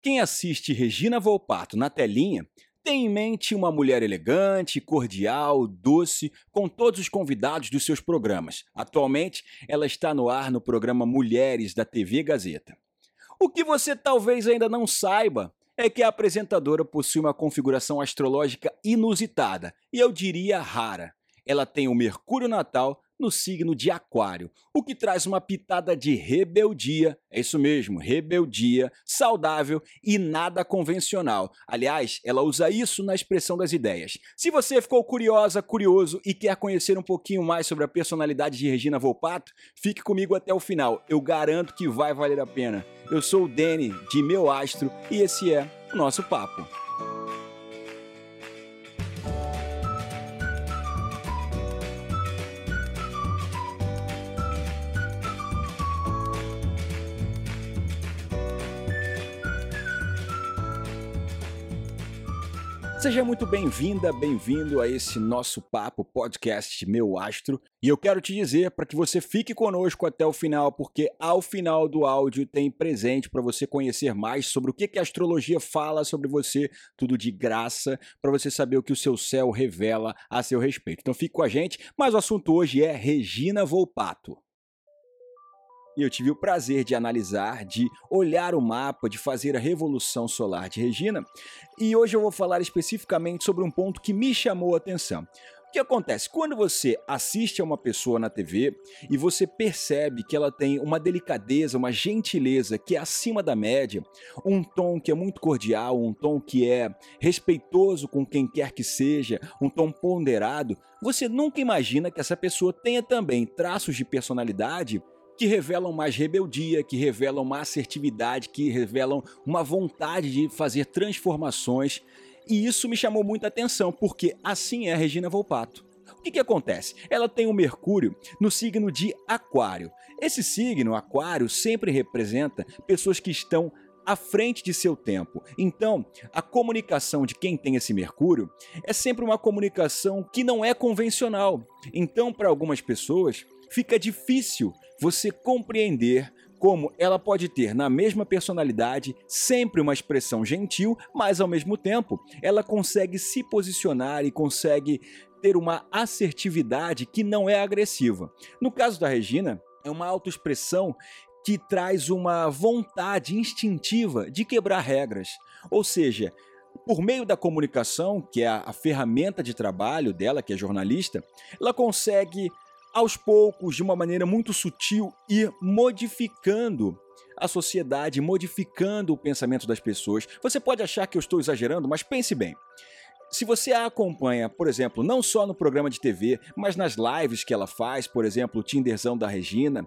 Quem assiste Regina Volpato na telinha tem em mente uma mulher elegante, cordial, doce, com todos os convidados dos seus programas. Atualmente, ela está no ar no programa Mulheres da TV Gazeta. O que você talvez ainda não saiba é que a apresentadora possui uma configuração astrológica inusitada e eu diria rara. Ela tem o Mercúrio Natal no signo de Aquário, o que traz uma pitada de rebeldia, é isso mesmo, rebeldia, saudável e nada convencional. Aliás, ela usa isso na expressão das ideias. Se você ficou curiosa, curioso e quer conhecer um pouquinho mais sobre a personalidade de Regina Volpato, fique comigo até o final. Eu garanto que vai valer a pena. Eu sou o Dene de Meu Astro e esse é o nosso papo. Seja muito bem-vinda, bem-vindo a esse nosso papo podcast Meu Astro. E eu quero te dizer para que você fique conosco até o final, porque ao final do áudio tem presente para você conhecer mais sobre o que, que a astrologia fala sobre você, tudo de graça, para você saber o que o seu céu revela a seu respeito. Então fique com a gente, mas o assunto hoje é Regina Volpato e eu tive o prazer de analisar, de olhar o mapa, de fazer a revolução solar de Regina. E hoje eu vou falar especificamente sobre um ponto que me chamou a atenção. O que acontece? Quando você assiste a uma pessoa na TV e você percebe que ela tem uma delicadeza, uma gentileza que é acima da média, um tom que é muito cordial, um tom que é respeitoso com quem quer que seja, um tom ponderado, você nunca imagina que essa pessoa tenha também traços de personalidade que revelam mais rebeldia, que revelam uma assertividade, que revelam uma vontade de fazer transformações. E isso me chamou muita atenção, porque assim é a Regina Volpato. O que, que acontece? Ela tem o Mercúrio no signo de Aquário. Esse signo, Aquário, sempre representa pessoas que estão à frente de seu tempo. Então, a comunicação de quem tem esse Mercúrio é sempre uma comunicação que não é convencional. Então, para algumas pessoas, fica difícil você compreender como ela pode ter na mesma personalidade sempre uma expressão gentil, mas ao mesmo tempo ela consegue se posicionar e consegue ter uma assertividade que não é agressiva. No caso da Regina, é uma autoexpressão que traz uma vontade instintiva de quebrar regras. Ou seja, por meio da comunicação, que é a, ferramenta de trabalho dela, que é jornalista, ela consegue aos poucos, de uma maneira muito sutil, ir modificando a sociedade, modificando o pensamento das pessoas. Você pode achar que eu estou exagerando, mas pense bem. Se você a acompanha, por exemplo, não só no programa de TV, mas nas lives que ela faz, por exemplo, o Tinderzão da Regina,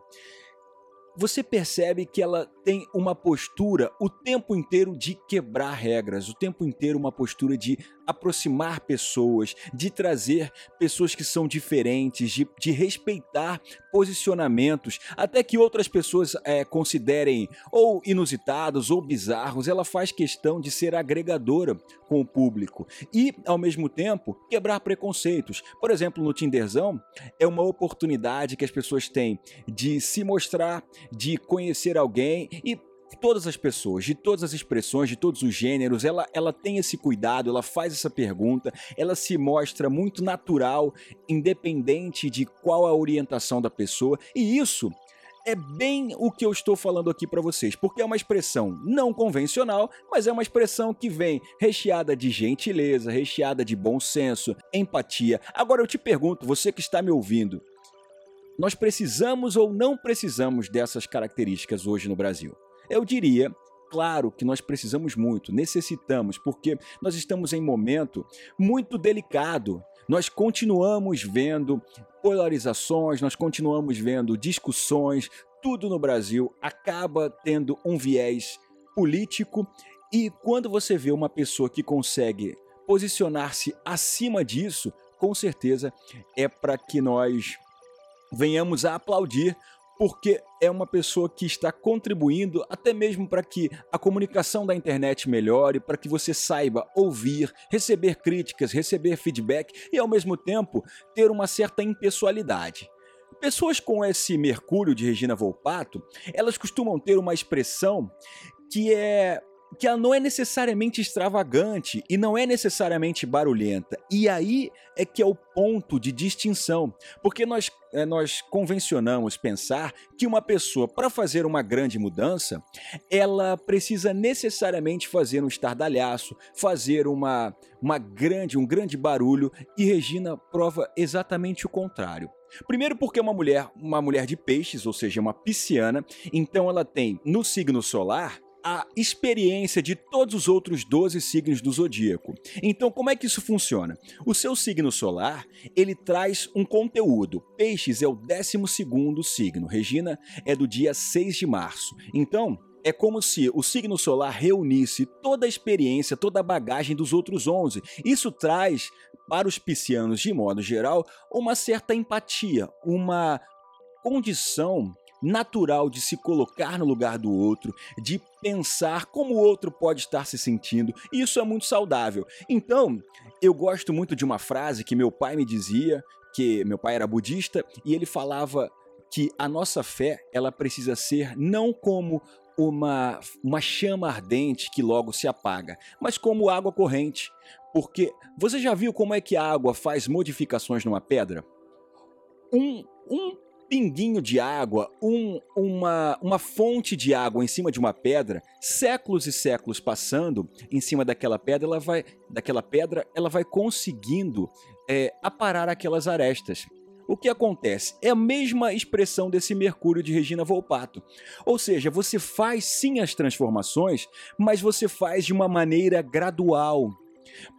você percebe que ela tem uma postura o tempo inteiro de quebrar regras, o tempo inteiro uma postura de aproximar pessoas, de trazer pessoas que são diferentes, de, de respeitar posicionamentos, até que outras pessoas é, considerem ou inusitados ou bizarros, ela faz questão de ser agregadora com o público e, ao mesmo tempo, quebrar preconceitos. Por exemplo, no Tinderzão, é uma oportunidade que as pessoas têm de se mostrar, de conhecer alguém e todas as pessoas, de todas as expressões, de todos os gêneros, ela, ela tem esse cuidado, ela faz essa pergunta, ela se mostra muito natural, independente de qual a orientação da pessoa, e isso é bem o que eu estou falando aqui para vocês, porque é uma expressão não convencional, mas é uma expressão que vem recheada de gentileza, recheada de bom senso, empatia. Agora eu te pergunto, você que está me ouvindo, nós precisamos ou não precisamos dessas características hoje no Brasil? Eu diria claro que nós precisamos muito, necessitamos, porque nós estamos em momento muito delicado. Nós continuamos vendo polarizações, nós continuamos vendo discussões, tudo no Brasil acaba tendo um viés político e quando você vê uma pessoa que consegue posicionar-se acima disso, com certeza é para que nós venhamos a aplaudir, porque é uma pessoa que está contribuindo até mesmo para que a comunicação da internet melhore, para que você saiba ouvir, receber críticas, receber feedback e ao mesmo tempo ter uma certa impessoalidade. Pessoas com esse Mercúrio de Regina Volpato, elas costumam ter uma expressão que é que ela não é necessariamente extravagante e não é necessariamente barulhenta. E aí é que é o ponto de distinção, porque nós, é, nós convencionamos pensar que uma pessoa, para fazer uma grande mudança, ela precisa necessariamente fazer um estardalhaço, fazer uma, uma grande, um grande barulho, e Regina prova exatamente o contrário. Primeiro porque é uma mulher, uma mulher de peixes, ou seja, uma pisciana, então ela tem no signo solar a experiência de todos os outros 12 signos do zodíaco. Então, como é que isso funciona? O seu signo solar, ele traz um conteúdo. Peixes é o 12º signo. Regina é do dia 6 de março. Então, é como se o signo solar reunisse toda a experiência, toda a bagagem dos outros 11. Isso traz para os piscianos, de modo geral, uma certa empatia, uma condição natural de se colocar no lugar do outro, de pensar como o outro pode estar se sentindo. E isso é muito saudável. Então, eu gosto muito de uma frase que meu pai me dizia, que meu pai era budista, e ele falava que a nossa fé, ela precisa ser não como uma, uma chama ardente que logo se apaga, mas como água corrente. Porque você já viu como é que a água faz modificações numa pedra? Um, um pinguinho de água, um, uma, uma fonte de água em cima de uma pedra, séculos e séculos passando em cima daquela pedra, ela vai, daquela pedra, ela vai conseguindo é, aparar aquelas arestas. O que acontece? É a mesma expressão desse Mercúrio de Regina Volpato. Ou seja, você faz sim as transformações, mas você faz de uma maneira gradual.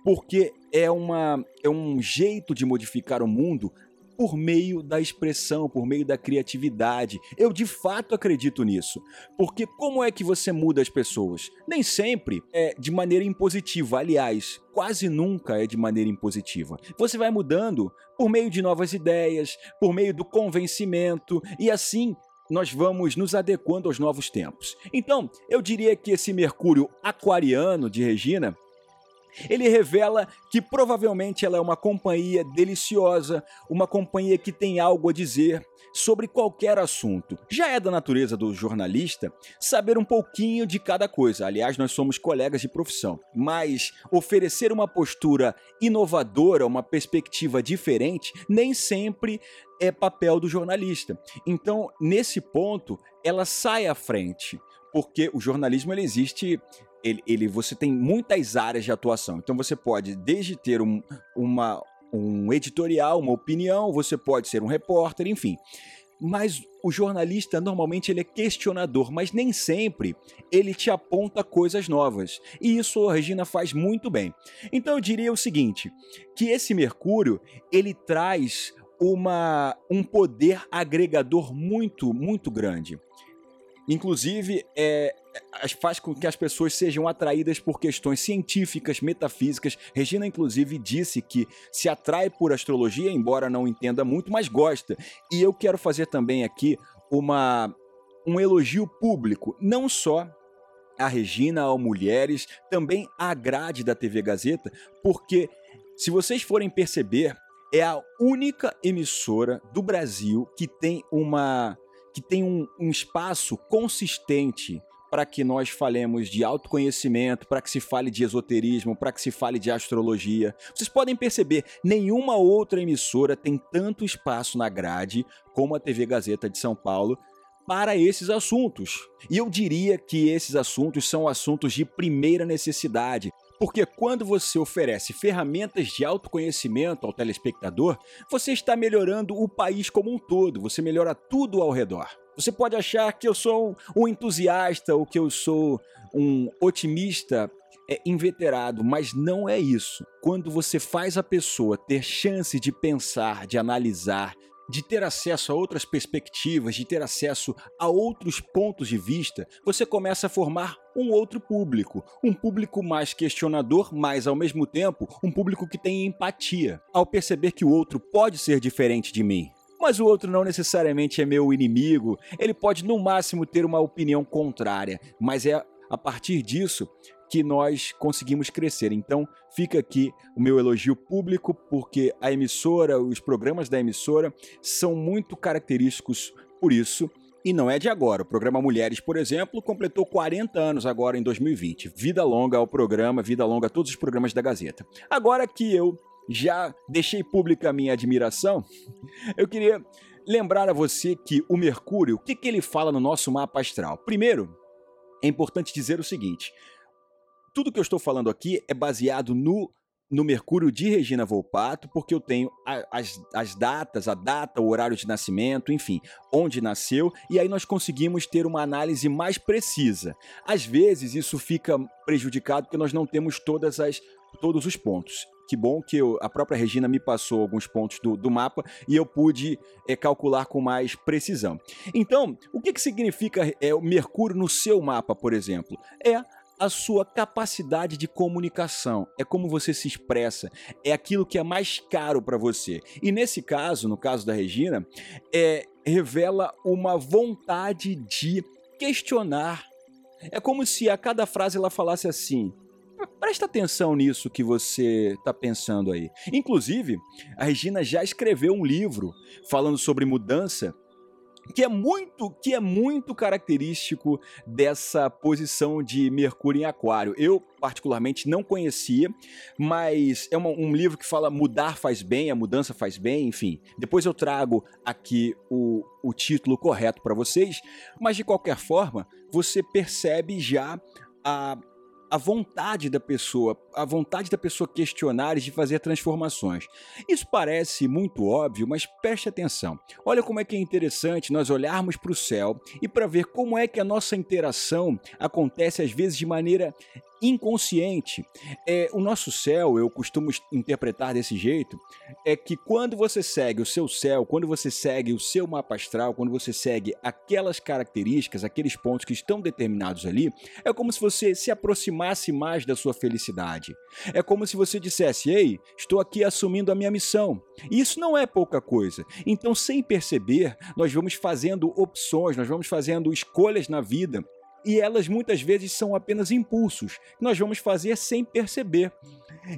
Porque é, uma, é um jeito de modificar o mundo por meio da expressão, por meio da criatividade. Eu de fato acredito nisso. Porque como é que você muda as pessoas? Nem sempre é de maneira impositiva, aliás, quase nunca é de maneira impositiva. Você vai mudando por meio de novas ideias, por meio do convencimento e assim nós vamos nos adequando aos novos tempos. Então, eu diria que esse Mercúrio aquariano de Regina ele revela que provavelmente ela é uma companhia deliciosa, uma companhia que tem algo a dizer sobre qualquer assunto. Já é da natureza do jornalista saber um pouquinho de cada coisa. Aliás, nós somos colegas de profissão, mas oferecer uma postura inovadora, uma perspectiva diferente, nem sempre é papel do jornalista. Então, nesse ponto, ela sai à frente porque o jornalismo ele existe ele, ele, você tem muitas áreas de atuação. Então você pode desde ter um, uma, um editorial, uma opinião, você pode ser um repórter, enfim. Mas o jornalista normalmente ele é questionador, mas nem sempre ele te aponta coisas novas. E isso a Regina faz muito bem. Então eu diria o seguinte, que esse Mercúrio, ele traz uma, um poder agregador muito, muito grande. Inclusive, é, faz com que as pessoas sejam atraídas por questões científicas, metafísicas. Regina, inclusive, disse que se atrai por astrologia, embora não entenda muito, mas gosta. E eu quero fazer também aqui uma, um elogio público, não só a Regina, ao Mulheres, também à grade da TV Gazeta, porque se vocês forem perceber, é a única emissora do Brasil que tem uma que tem um, um espaço consistente para que nós falemos de autoconhecimento, para que se fale de esoterismo, para que se fale de astrologia. Vocês podem perceber, nenhuma outra emissora tem tanto espaço na grade como a TV Gazeta de São Paulo para esses assuntos. E eu diria que esses assuntos são assuntos de primeira necessidade, porque quando você oferece ferramentas de autoconhecimento ao telespectador, você está melhorando o país como um todo, você melhora tudo ao redor. Você pode achar que eu sou um entusiasta ou que eu sou um otimista é inveterado, mas não é isso. Quando você faz a pessoa ter chance de pensar, de analisar, de ter acesso a outras perspectivas, de ter acesso a outros pontos de vista, você começa a formar um outro público, um público mais questionador, mas ao mesmo tempo um público que tem empatia, ao perceber que o outro pode ser diferente de mim. Mas o outro não necessariamente é meu inimigo, ele pode no máximo ter uma opinião contrária, mas é a partir disso que nós conseguimos crescer. Então, fica aqui o meu elogio público, porque a emissora, os programas da emissora são muito característicos por isso. E não é de agora. O programa Mulheres, por exemplo, completou 40 anos agora em 2020. Vida longa ao programa, vida longa a todos os programas da Gazeta. Agora que eu já deixei pública a minha admiração, eu queria lembrar a você que o Mercúrio, o que, que ele fala no nosso mapa astral? Primeiro, é importante dizer o seguinte: tudo que eu estou falando aqui é baseado no no Mercúrio de Regina Volpato, porque eu tenho as, as datas, a data, o horário de nascimento, enfim, onde nasceu, e aí nós conseguimos ter uma análise mais precisa. Às vezes isso fica prejudicado porque nós não temos todas as, todos os pontos. Que bom que eu, a própria Regina me passou alguns pontos do, do mapa e eu pude é, calcular com mais precisão. Então, o que, que significa é, o Mercúrio no seu mapa, por exemplo? É a sua capacidade de comunicação, é como você se expressa, é aquilo que é mais caro para você. E nesse caso, no caso da Regina, é, revela uma vontade de questionar. É como se a cada frase ela falasse assim: Presta atenção nisso que você está pensando aí. Inclusive, a Regina já escreveu um livro falando sobre mudança que é muito que é muito característico dessa posição de Mercúrio em Aquário. Eu particularmente não conhecia, mas é uma, um livro que fala mudar faz bem, a mudança faz bem, enfim. Depois eu trago aqui o, o título correto para vocês, mas de qualquer forma você percebe já a a vontade da pessoa, a vontade da pessoa questionar e de fazer transformações. Isso parece muito óbvio, mas preste atenção. Olha como é que é interessante nós olharmos para o céu e para ver como é que a nossa interação acontece às vezes de maneira inconsciente. É, o nosso céu, eu costumo interpretar desse jeito, é que quando você segue o seu céu, quando você segue o seu mapa astral, quando você segue aquelas características, aqueles pontos que estão determinados ali, é como se você se aproximasse mais da sua felicidade. É como se você dissesse: Ei, estou aqui assumindo a minha missão. E isso não é pouca coisa. Então, sem perceber, nós vamos fazendo opções, nós vamos fazendo escolhas na vida e elas muitas vezes são apenas impulsos que nós vamos fazer sem perceber.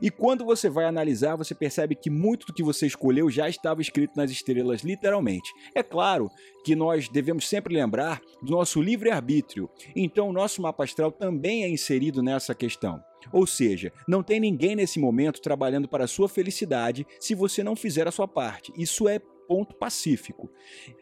E quando você vai analisar, você percebe que muito do que você escolheu já estava escrito nas estrelas, literalmente. É claro que nós devemos sempre lembrar do nosso livre-arbítrio, então o nosso mapa astral também é inserido nessa questão. Ou seja, não tem ninguém nesse momento trabalhando para a sua felicidade se você não fizer a sua parte. Isso é ponto pacífico.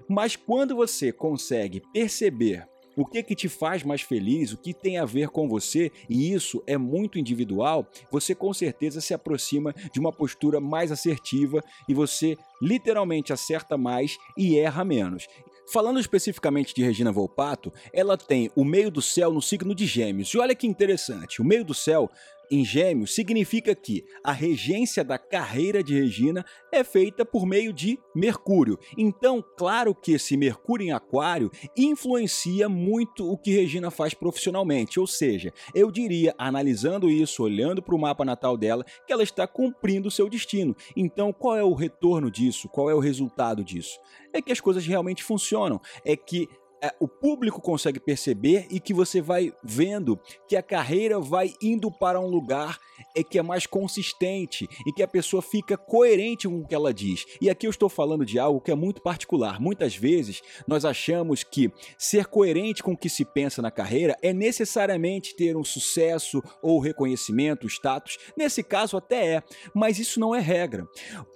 Mas quando você consegue perceber o que que te faz mais feliz, o que tem a ver com você, e isso é muito individual, você com certeza se aproxima de uma postura mais assertiva e você literalmente acerta mais e erra menos. Falando especificamente de Regina Volpato, ela tem o meio do céu no signo de Gêmeos. E olha que interessante, o meio do céu em Gêmeos significa que a regência da carreira de Regina é feita por meio de Mercúrio. Então, claro que esse Mercúrio em Aquário influencia muito o que Regina faz profissionalmente. Ou seja, eu diria, analisando isso, olhando para o mapa natal dela, que ela está cumprindo o seu destino. Então, qual é o retorno disso? Qual é o resultado disso? É que as coisas realmente funcionam. É que o público consegue perceber e que você vai vendo que a carreira vai indo para um lugar é que é mais consistente e que a pessoa fica coerente com o que ela diz. E aqui eu estou falando de algo que é muito particular. Muitas vezes nós achamos que ser coerente com o que se pensa na carreira é necessariamente ter um sucesso ou reconhecimento, status. Nesse caso até é, mas isso não é regra.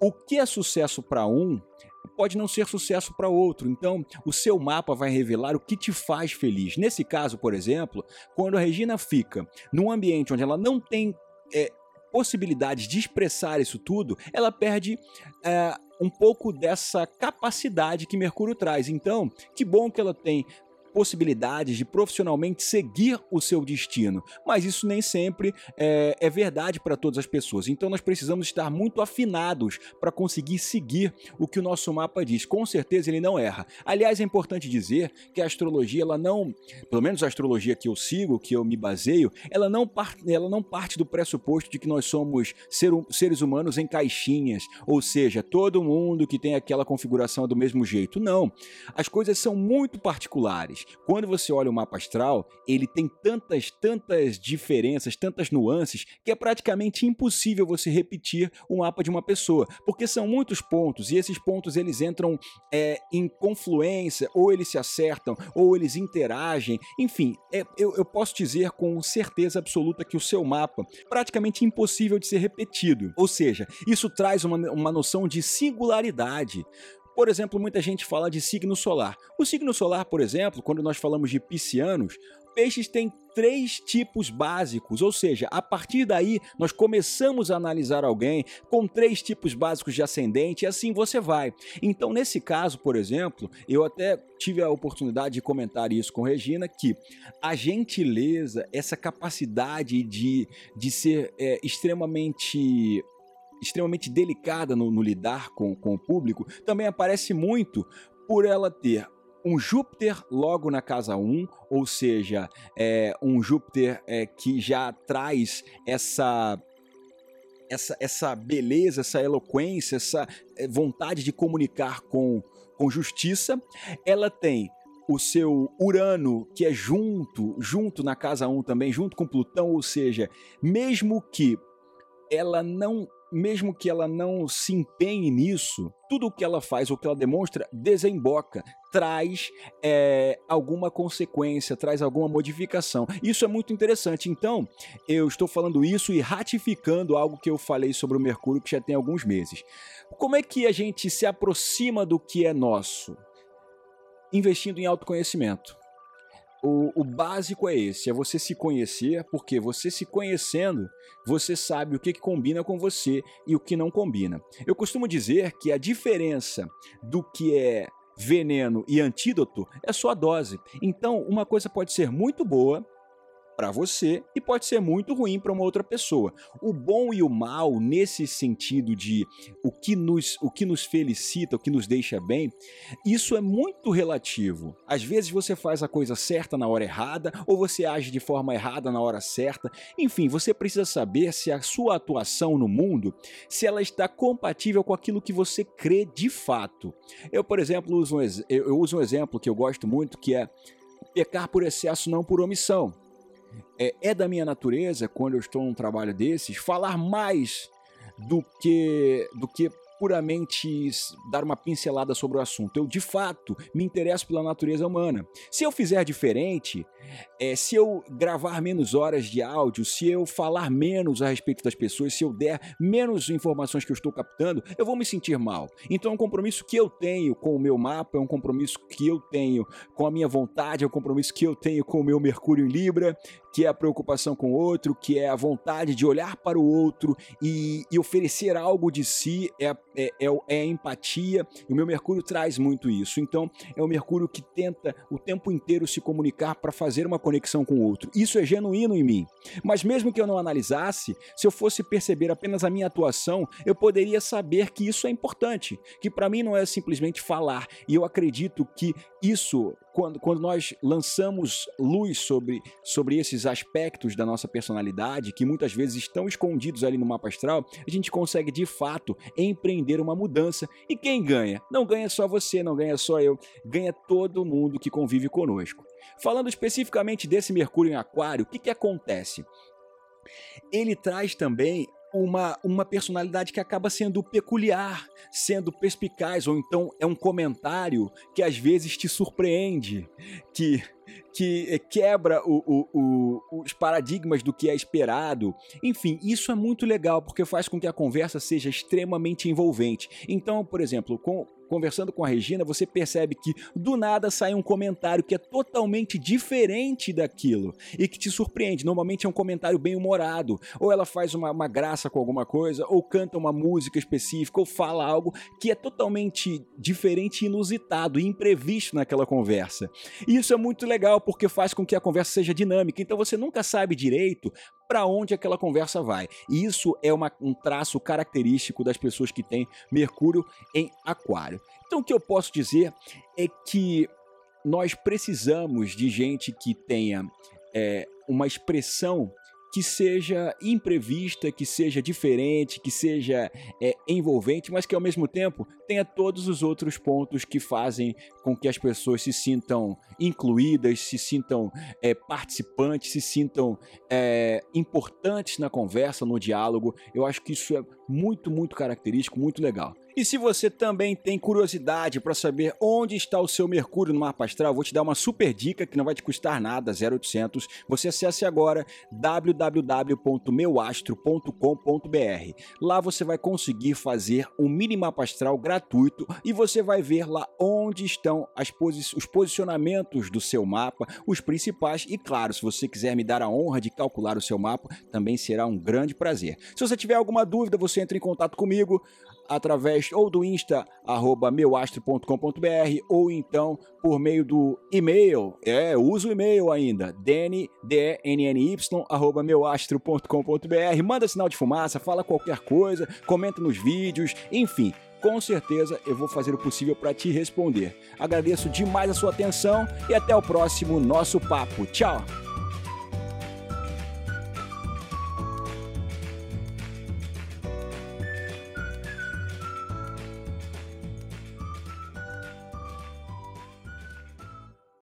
O que é sucesso para um pode não ser sucesso para outro. Então, o seu mapa vai revelar o que te faz feliz. Nesse caso, por exemplo, quando a Regina fica num ambiente onde ela não tem é, possibilidade de expressar isso tudo, ela perde é, um pouco dessa capacidade que Mercúrio traz. Então, que bom que ela tem possibilidades de profissionalmente seguir o seu destino, mas isso nem sempre é, é verdade para todas as pessoas. Então nós precisamos estar muito afinados para conseguir seguir o que o nosso mapa diz. Com certeza ele não erra. Aliás, é importante dizer que a astrologia, ela não, pelo menos a astrologia que eu sigo, que eu me baseio, ela não, ela não parte do pressuposto de que nós somos ser, seres humanos em caixinhas, ou seja, todo mundo que tem aquela configuração do mesmo jeito. Não. As coisas são muito particulares. Quando você olha o mapa astral, ele tem tantas, tantas diferenças, tantas nuances, que é praticamente impossível você repetir o mapa de uma pessoa, porque são muitos pontos e esses pontos eles entram é, em confluência, ou eles se acertam, ou eles interagem. Enfim, é, eu, eu posso dizer com certeza absoluta que o seu mapa é praticamente impossível de ser repetido. Ou seja, isso traz uma, uma noção de singularidade. Por exemplo, muita gente fala de signo solar. O signo solar, por exemplo, quando nós falamos de piscianos, peixes têm três tipos básicos, ou seja, a partir daí nós começamos a analisar alguém com três tipos básicos de ascendente e assim você vai. Então, nesse caso, por exemplo, eu até tive a oportunidade de comentar isso com Regina, que a gentileza, essa capacidade de, de ser é, extremamente extremamente delicada no, no lidar com, com o público, também aparece muito por ela ter um Júpiter logo na casa 1, ou seja, é, um Júpiter é, que já traz essa, essa, essa beleza, essa eloquência, essa é, vontade de comunicar com, com justiça. Ela tem o seu Urano, que é junto, junto na casa 1 também, junto com Plutão, ou seja, mesmo que ela não mesmo que ela não se empenhe nisso, tudo o que ela faz ou que ela demonstra desemboca, traz é, alguma consequência, traz alguma modificação. Isso é muito interessante. Então, eu estou falando isso e ratificando algo que eu falei sobre o Mercúrio que já tem alguns meses. Como é que a gente se aproxima do que é nosso? Investindo em autoconhecimento. O, o, básico é esse, é você se conhecer, porque você se conhecendo, você sabe o que, que combina com você e o que não combina. Eu costumo dizer que a diferença do que é veneno e antídoto é só a dose. Então, uma coisa pode ser muito boa para você e pode ser muito ruim para uma outra pessoa. O bom e o mal nesse sentido de o que nos o que nos felicita, o que nos deixa bem, isso é muito relativo. Às vezes você faz a coisa certa na hora errada ou você age de forma errada na hora certa. Enfim, você precisa saber se a sua atuação no mundo, se ela está compatível com aquilo que você crê de fato. Eu, por exemplo, uso um, eu uso um exemplo que eu gosto muito que é pecar por excesso não por omissão é, é da minha natureza, quando eu estou num trabalho desses, falar mais do que, do que puramente dar uma pincelada sobre o assunto. Eu, de fato, me interesso pela natureza humana. Se eu fizer diferente, é, se eu gravar menos horas de áudio, se eu falar menos a respeito das pessoas, se eu der menos informações que eu estou captando, eu vou me sentir mal. Então é um compromisso que eu tenho com o meu mapa, é um compromisso que eu tenho com a minha vontade, é um compromisso que eu tenho com o meu Mercúrio em Libra, que é a preocupação com o outro, que é a vontade de olhar para o outro e, e oferecer algo de si, é, é, é, é a empatia. E o meu Mercúrio traz muito isso. Então é o Mercúrio que tenta o tempo inteiro se comunicar para fazer uma conexão com o outro. Isso é genuíno em mim. Mas mesmo que eu não analisasse, se eu fosse perceber apenas a minha atuação, eu poderia saber que isso é importante, que para mim não é simplesmente falar. E eu acredito que isso, quando, quando nós lançamos luz sobre, sobre esses aspectos da nossa personalidade, que muitas vezes estão escondidos ali no mapa astral, a gente consegue de fato empreender uma mudança. E quem ganha? Não ganha só você, não ganha só eu, ganha todo mundo que convive conosco. Falando especificamente desse Mercúrio em Aquário, o que, que acontece? Ele traz também uma, uma personalidade que acaba sendo peculiar, sendo perspicaz, ou então é um comentário que às vezes te surpreende, que que quebra o, o, o, os paradigmas do que é esperado. Enfim, isso é muito legal porque faz com que a conversa seja extremamente envolvente. Então, por exemplo, com, conversando com a Regina, você percebe que do nada sai um comentário que é totalmente diferente daquilo e que te surpreende. Normalmente é um comentário bem humorado, ou ela faz uma, uma graça com alguma coisa, ou canta uma música específica, ou fala algo que é totalmente diferente, inusitado e imprevisto naquela conversa. E isso é muito legal porque faz com que a conversa seja dinâmica. Então você nunca sabe direito para onde aquela conversa vai. E isso é uma, um traço característico das pessoas que têm Mercúrio em Aquário. Então, o que eu posso dizer é que nós precisamos de gente que tenha é, uma expressão que seja imprevista, que seja diferente, que seja é, envolvente, mas que ao mesmo tempo tenha todos os outros pontos que fazem com que as pessoas se sintam incluídas, se sintam é, participantes, se sintam é, importantes na conversa, no diálogo. Eu acho que isso é muito, muito característico, muito legal. E se você também tem curiosidade para saber onde está o seu Mercúrio no mapa astral, vou te dar uma super dica que não vai te custar nada, 0800. Você acesse agora www.meuastro.com.br. Lá você vai conseguir fazer um mini mapa astral gratuito e você vai ver lá onde estão posi os posicionamentos do seu mapa, os principais e claro, se você quiser me dar a honra de calcular o seu mapa, também será um grande prazer. Se você tiver alguma dúvida, você entra em contato comigo através ou do Insta, arroba meuastro.com.br, ou então por meio do e-mail, é, uso o e-mail ainda, dny, arroba meuastro.com.br, manda sinal de fumaça, fala qualquer coisa, comenta nos vídeos, enfim, com certeza eu vou fazer o possível para te responder. Agradeço demais a sua atenção e até o próximo nosso papo. Tchau!